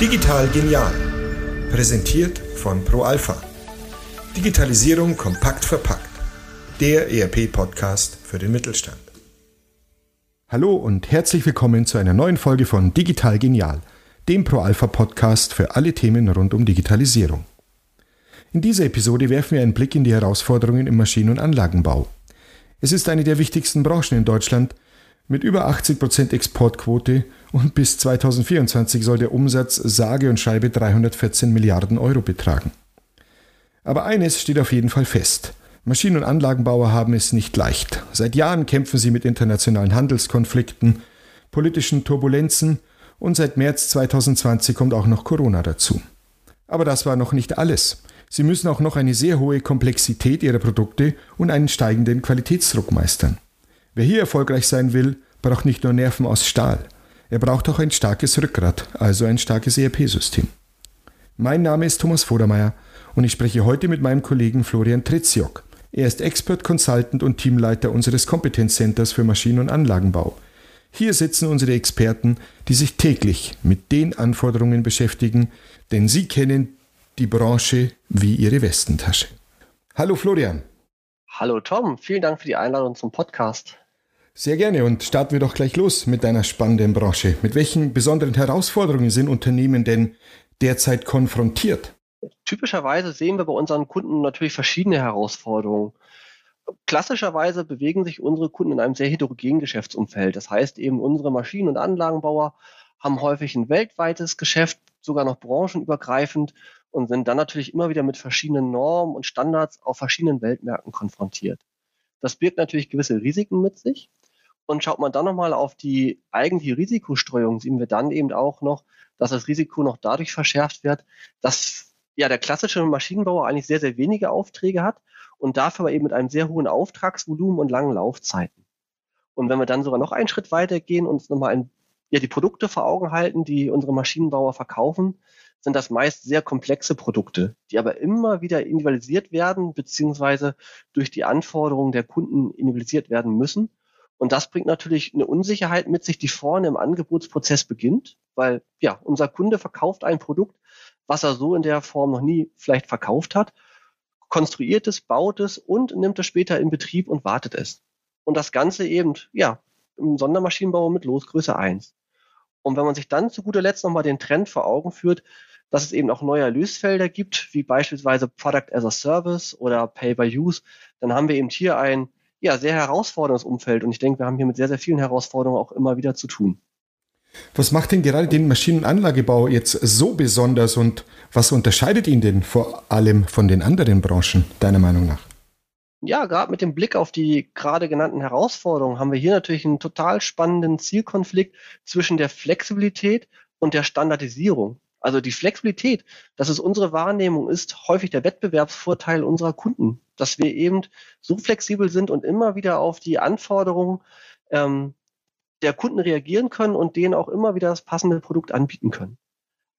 Digital genial. Präsentiert von ProAlpha. Digitalisierung kompakt verpackt. Der ERP-Podcast für den Mittelstand. Hallo und herzlich willkommen zu einer neuen Folge von Digital Genial, dem ProAlpha-Podcast für alle Themen rund um Digitalisierung. In dieser Episode werfen wir einen Blick in die Herausforderungen im Maschinen- und Anlagenbau. Es ist eine der wichtigsten Branchen in Deutschland mit über 80% Exportquote und bis 2024 soll der Umsatz sage und schreibe 314 Milliarden Euro betragen. Aber eines steht auf jeden Fall fest. Maschinen- und Anlagenbauer haben es nicht leicht. Seit Jahren kämpfen sie mit internationalen Handelskonflikten, politischen Turbulenzen und seit März 2020 kommt auch noch Corona dazu. Aber das war noch nicht alles. Sie müssen auch noch eine sehr hohe Komplexität ihrer Produkte und einen steigenden Qualitätsdruck meistern. Wer hier erfolgreich sein will, braucht nicht nur Nerven aus Stahl. Er braucht auch ein starkes Rückgrat, also ein starkes ERP-System. Mein Name ist Thomas Vodermeier und ich spreche heute mit meinem Kollegen Florian Tretziok. Er ist Expert Consultant und Teamleiter unseres Kompetenzcenters für Maschinen- und Anlagenbau. Hier sitzen unsere Experten, die sich täglich mit den Anforderungen beschäftigen, denn sie kennen die Branche wie ihre Westentasche. Hallo Florian. Hallo Tom, vielen Dank für die Einladung zum Podcast. Sehr gerne und starten wir doch gleich los mit deiner spannenden Branche. Mit welchen besonderen Herausforderungen sind Unternehmen denn derzeit konfrontiert? Typischerweise sehen wir bei unseren Kunden natürlich verschiedene Herausforderungen. Klassischerweise bewegen sich unsere Kunden in einem sehr heterogenen Geschäftsumfeld. Das heißt eben, unsere Maschinen- und Anlagenbauer haben häufig ein weltweites Geschäft, sogar noch branchenübergreifend und sind dann natürlich immer wieder mit verschiedenen Normen und Standards auf verschiedenen Weltmärkten konfrontiert. Das birgt natürlich gewisse Risiken mit sich. Und schaut man dann nochmal auf die eigentliche Risikostreuung, sehen wir dann eben auch noch, dass das Risiko noch dadurch verschärft wird, dass ja der klassische Maschinenbauer eigentlich sehr, sehr wenige Aufträge hat und dafür aber eben mit einem sehr hohen Auftragsvolumen und langen Laufzeiten. Und wenn wir dann sogar noch einen Schritt weiter gehen und uns nochmal ein, ja, die Produkte vor Augen halten, die unsere Maschinenbauer verkaufen, sind das meist sehr komplexe Produkte, die aber immer wieder individualisiert werden, beziehungsweise durch die Anforderungen der Kunden individualisiert werden müssen. Und das bringt natürlich eine Unsicherheit mit sich, die vorne im Angebotsprozess beginnt, weil ja, unser Kunde verkauft ein Produkt, was er so in der Form noch nie vielleicht verkauft hat, konstruiert es, baut es und nimmt es später in Betrieb und wartet es. Und das Ganze eben, ja, im Sondermaschinenbau mit Losgröße 1. Und wenn man sich dann zu guter Letzt nochmal den Trend vor Augen führt, dass es eben auch neue Erlösfelder gibt, wie beispielsweise Product as a Service oder Pay by Use, dann haben wir eben hier ein ja, sehr herausforderndes Umfeld. Und ich denke, wir haben hier mit sehr, sehr vielen Herausforderungen auch immer wieder zu tun. Was macht denn gerade den Maschinenanlagebau jetzt so besonders und was unterscheidet ihn denn vor allem von den anderen Branchen, deiner Meinung nach? Ja, gerade mit dem Blick auf die gerade genannten Herausforderungen haben wir hier natürlich einen total spannenden Zielkonflikt zwischen der Flexibilität und der Standardisierung. Also die Flexibilität, das ist unsere Wahrnehmung, ist häufig der Wettbewerbsvorteil unserer Kunden, dass wir eben so flexibel sind und immer wieder auf die Anforderungen ähm, der Kunden reagieren können und denen auch immer wieder das passende Produkt anbieten können.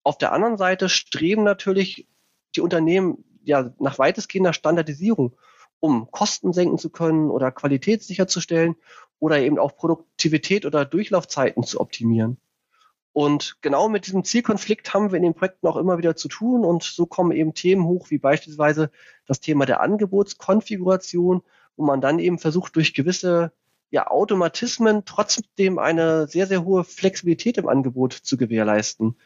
Auf der anderen Seite streben natürlich die Unternehmen ja nach weitestgehender Standardisierung, um Kosten senken zu können oder Qualität sicherzustellen oder eben auch Produktivität oder Durchlaufzeiten zu optimieren. Und genau mit diesem Zielkonflikt haben wir in den Projekten auch immer wieder zu tun. Und so kommen eben Themen hoch, wie beispielsweise das Thema der Angebotskonfiguration, wo man dann eben versucht, durch gewisse ja, Automatismen trotzdem eine sehr, sehr hohe Flexibilität im Angebot zu gewährleisten.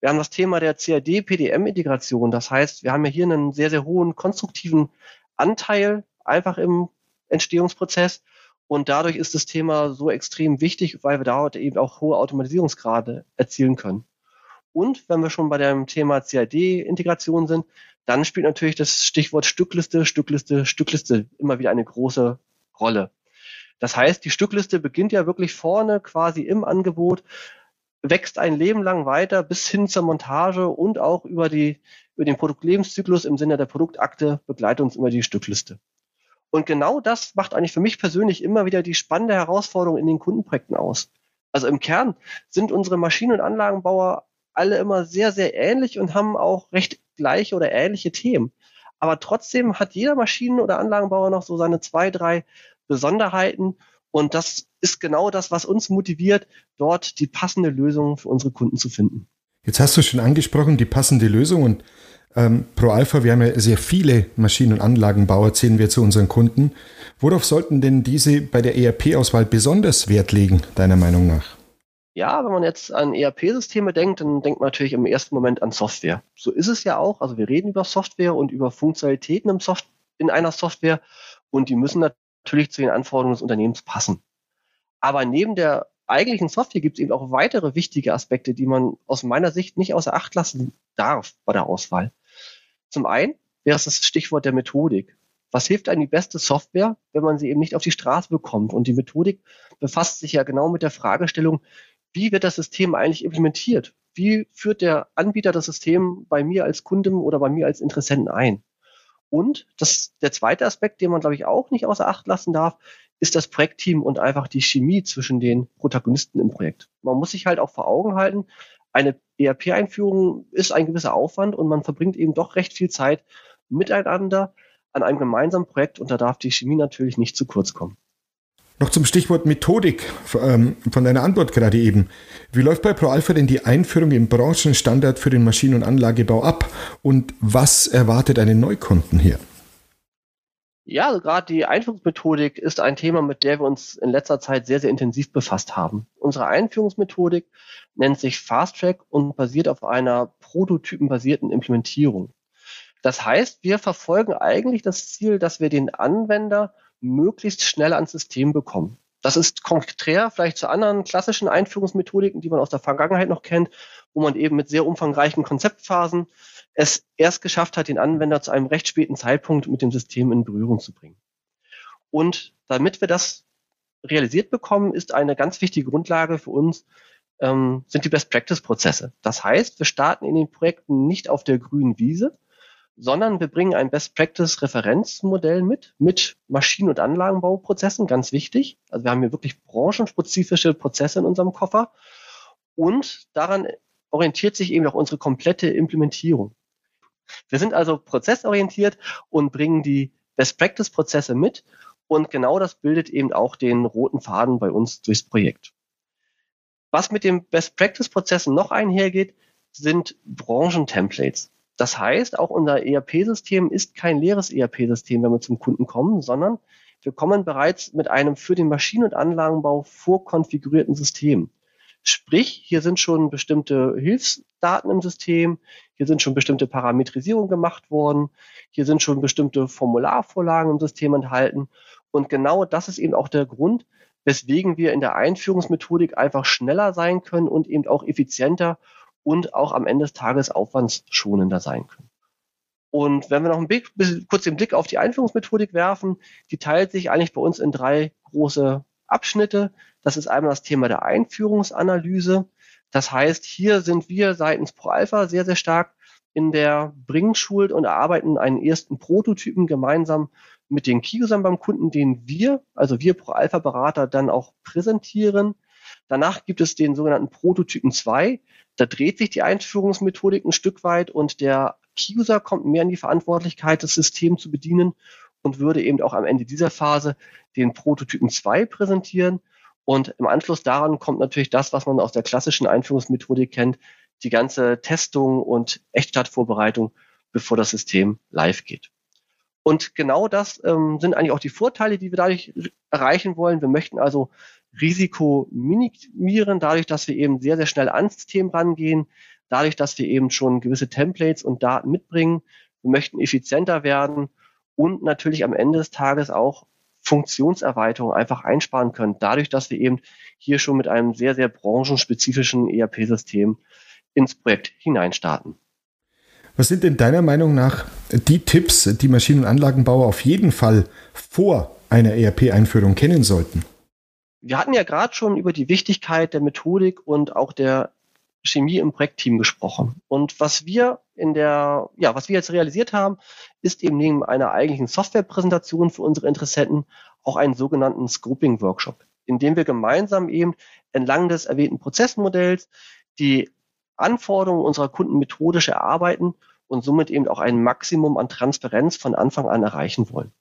Wir haben das Thema der CAD-PDM-Integration. Das heißt, wir haben ja hier einen sehr, sehr hohen konstruktiven Anteil einfach im Entstehungsprozess. Und dadurch ist das Thema so extrem wichtig, weil wir dort eben auch hohe Automatisierungsgrade erzielen können. Und wenn wir schon bei dem Thema CAD-Integration sind, dann spielt natürlich das Stichwort Stückliste, Stückliste, Stückliste immer wieder eine große Rolle. Das heißt, die Stückliste beginnt ja wirklich vorne quasi im Angebot, wächst ein Leben lang weiter bis hin zur Montage und auch über die, über den Produktlebenszyklus im Sinne der Produktakte begleitet uns immer die Stückliste. Und genau das macht eigentlich für mich persönlich immer wieder die spannende Herausforderung in den Kundenprojekten aus. Also im Kern sind unsere Maschinen- und Anlagenbauer alle immer sehr, sehr ähnlich und haben auch recht gleiche oder ähnliche Themen. Aber trotzdem hat jeder Maschinen- oder Anlagenbauer noch so seine zwei, drei Besonderheiten Und das ist genau das, was uns motiviert, dort die passende Lösung für unsere Kunden zu finden. Jetzt hast du schon angesprochen, die passende Lösung und ähm, Pro Alpha, wir haben ja sehr viele Maschinen- und Anlagenbauer, zählen wir zu unseren Kunden. Worauf sollten denn diese bei der ERP-Auswahl besonders Wert legen, deiner Meinung nach? Ja, wenn man jetzt an ERP-Systeme denkt, dann denkt man natürlich im ersten Moment an Software. So ist es ja auch. Also wir reden über Software und über Funktionalitäten im Soft in einer Software und die müssen natürlich zu den Anforderungen des Unternehmens passen. Aber neben der eigentlichen Software gibt es eben auch weitere wichtige Aspekte, die man aus meiner Sicht nicht außer Acht lassen darf bei der Auswahl. Zum einen wäre es das Stichwort der Methodik. Was hilft einem die beste Software, wenn man sie eben nicht auf die Straße bekommt? Und die Methodik befasst sich ja genau mit der Fragestellung, wie wird das System eigentlich implementiert? Wie führt der Anbieter das System bei mir als Kunden oder bei mir als Interessenten ein? Und das, der zweite Aspekt, den man, glaube ich, auch nicht außer Acht lassen darf, ist das Projektteam und einfach die Chemie zwischen den Protagonisten im Projekt. Man muss sich halt auch vor Augen halten, eine ERP-Einführung ist ein gewisser Aufwand und man verbringt eben doch recht viel Zeit miteinander an einem gemeinsamen Projekt und da darf die Chemie natürlich nicht zu kurz kommen. Noch zum Stichwort Methodik ähm, von deiner Antwort gerade eben. Wie läuft bei ProAlpha denn die Einführung im Branchenstandard für den Maschinen- und Anlagebau ab und was erwartet einen Neukunden hier? Ja, also gerade die Einführungsmethodik ist ein Thema, mit der wir uns in letzter Zeit sehr, sehr intensiv befasst haben. Unsere Einführungsmethodik nennt sich Fast Track und basiert auf einer prototypenbasierten Implementierung. Das heißt, wir verfolgen eigentlich das Ziel, dass wir den Anwender möglichst schnell ans System bekommen. Das ist konträr vielleicht zu anderen klassischen Einführungsmethodiken, die man aus der Vergangenheit noch kennt, wo man eben mit sehr umfangreichen Konzeptphasen es erst geschafft hat, den Anwender zu einem recht späten Zeitpunkt mit dem System in Berührung zu bringen. Und damit wir das realisiert bekommen, ist eine ganz wichtige Grundlage für uns, ähm, sind die Best-Practice-Prozesse. Das heißt, wir starten in den Projekten nicht auf der grünen Wiese, sondern wir bringen ein Best-Practice-Referenzmodell mit, mit Maschinen- und Anlagenbauprozessen, ganz wichtig. Also wir haben hier wirklich branchenspezifische Prozesse in unserem Koffer und daran orientiert sich eben auch unsere komplette Implementierung. Wir sind also prozessorientiert und bringen die Best-Practice-Prozesse mit und genau das bildet eben auch den roten Faden bei uns durchs Projekt. Was mit den Best-Practice-Prozessen noch einhergeht, sind Branchentemplates. Das heißt, auch unser ERP-System ist kein leeres ERP-System, wenn wir zum Kunden kommen, sondern wir kommen bereits mit einem für den Maschinen- und Anlagenbau vorkonfigurierten System. Sprich, hier sind schon bestimmte Hilfsdaten im System, hier sind schon bestimmte Parametrisierungen gemacht worden, hier sind schon bestimmte Formularvorlagen im System enthalten. Und genau das ist eben auch der Grund, weswegen wir in der Einführungsmethodik einfach schneller sein können und eben auch effizienter und auch am Ende des Tages aufwandsschonender sein können. Und wenn wir noch ein Blick, kurz den Blick auf die Einführungsmethodik werfen, die teilt sich eigentlich bei uns in drei große Abschnitte. Das ist einmal das Thema der Einführungsanalyse. Das heißt, hier sind wir seitens ProAlpha sehr, sehr stark in der Bringschuld und erarbeiten einen ersten Prototypen gemeinsam mit den Key-Usern beim Kunden, den wir, also wir ProAlpha-Berater, dann auch präsentieren. Danach gibt es den sogenannten Prototypen 2. Da dreht sich die Einführungsmethodik ein Stück weit und der Key-User kommt mehr in die Verantwortlichkeit, das System zu bedienen und würde eben auch am Ende dieser Phase den Prototypen 2 präsentieren. Und im Anschluss daran kommt natürlich das, was man aus der klassischen Einführungsmethodik kennt, die ganze Testung und Echtstartvorbereitung, bevor das System live geht. Und genau das ähm, sind eigentlich auch die Vorteile, die wir dadurch erreichen wollen. Wir möchten also Risiko minimieren, dadurch, dass wir eben sehr, sehr schnell ans System rangehen, dadurch, dass wir eben schon gewisse Templates und Daten mitbringen. Wir möchten effizienter werden und natürlich am Ende des Tages auch Funktionserweiterungen einfach einsparen können, dadurch, dass wir eben hier schon mit einem sehr, sehr branchenspezifischen ERP-System ins Projekt hineinstarten. Was sind denn deiner Meinung nach die Tipps, die Maschinen- und Anlagenbauer auf jeden Fall vor einer ERP-Einführung kennen sollten? Wir hatten ja gerade schon über die Wichtigkeit der Methodik und auch der Chemie im Projektteam gesprochen. Und was wir in der, ja, was wir jetzt realisiert haben, ist eben neben einer eigentlichen Softwarepräsentation für unsere Interessenten auch einen sogenannten Scoping-Workshop, in dem wir gemeinsam eben entlang des erwähnten Prozessmodells die Anforderungen unserer Kunden methodisch erarbeiten und somit eben auch ein Maximum an Transparenz von Anfang an erreichen wollen.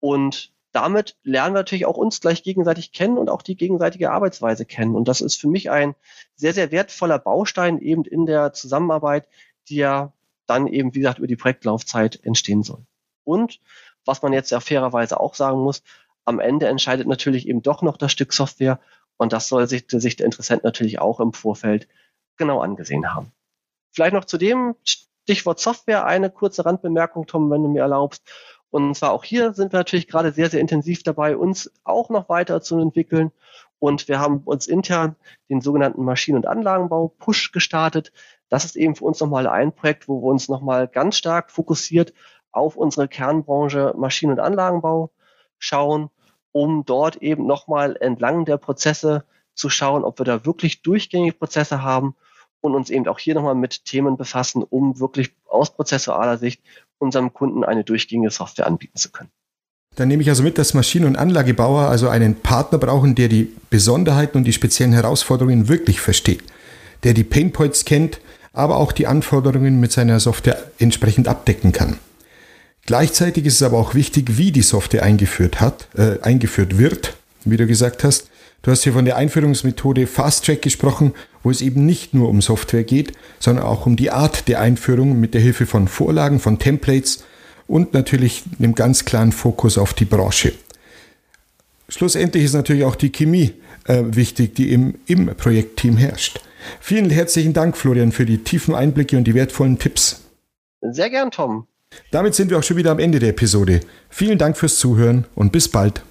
Und damit lernen wir natürlich auch uns gleich gegenseitig kennen und auch die gegenseitige Arbeitsweise kennen. Und das ist für mich ein sehr, sehr wertvoller Baustein eben in der Zusammenarbeit, die ja dann eben, wie gesagt, über die Projektlaufzeit entstehen soll. Und was man jetzt ja fairerweise auch sagen muss, am Ende entscheidet natürlich eben doch noch das Stück Software und das soll sich, sich der Interessent natürlich auch im Vorfeld genau angesehen haben. Vielleicht noch zu dem Stichwort Software eine kurze Randbemerkung, Tom, wenn du mir erlaubst. Und zwar auch hier sind wir natürlich gerade sehr, sehr intensiv dabei, uns auch noch weiter zu entwickeln. Und wir haben uns intern den sogenannten Maschinen- und Anlagenbau Push gestartet. Das ist eben für uns nochmal ein Projekt, wo wir uns nochmal ganz stark fokussiert auf unsere Kernbranche Maschinen- und Anlagenbau schauen, um dort eben nochmal entlang der Prozesse zu schauen, ob wir da wirklich durchgängige Prozesse haben und uns eben auch hier nochmal mit Themen befassen, um wirklich aus prozessualer Sicht unserem Kunden eine durchgängige Software anbieten zu können. Dann nehme ich also mit, dass Maschinen- und Anlagebauer also einen Partner brauchen, der die Besonderheiten und die speziellen Herausforderungen wirklich versteht, der die Painpoints kennt, aber auch die Anforderungen mit seiner Software entsprechend abdecken kann. Gleichzeitig ist es aber auch wichtig, wie die Software eingeführt hat, äh, eingeführt wird, wie du gesagt hast. Du hast hier von der Einführungsmethode Fast Track gesprochen, wo es eben nicht nur um Software geht, sondern auch um die Art der Einführung mit der Hilfe von Vorlagen, von Templates und natürlich einem ganz klaren Fokus auf die Branche. Schlussendlich ist natürlich auch die Chemie äh, wichtig, die im, im Projektteam herrscht. Vielen herzlichen Dank, Florian, für die tiefen Einblicke und die wertvollen Tipps. Sehr gern, Tom. Damit sind wir auch schon wieder am Ende der Episode. Vielen Dank fürs Zuhören und bis bald.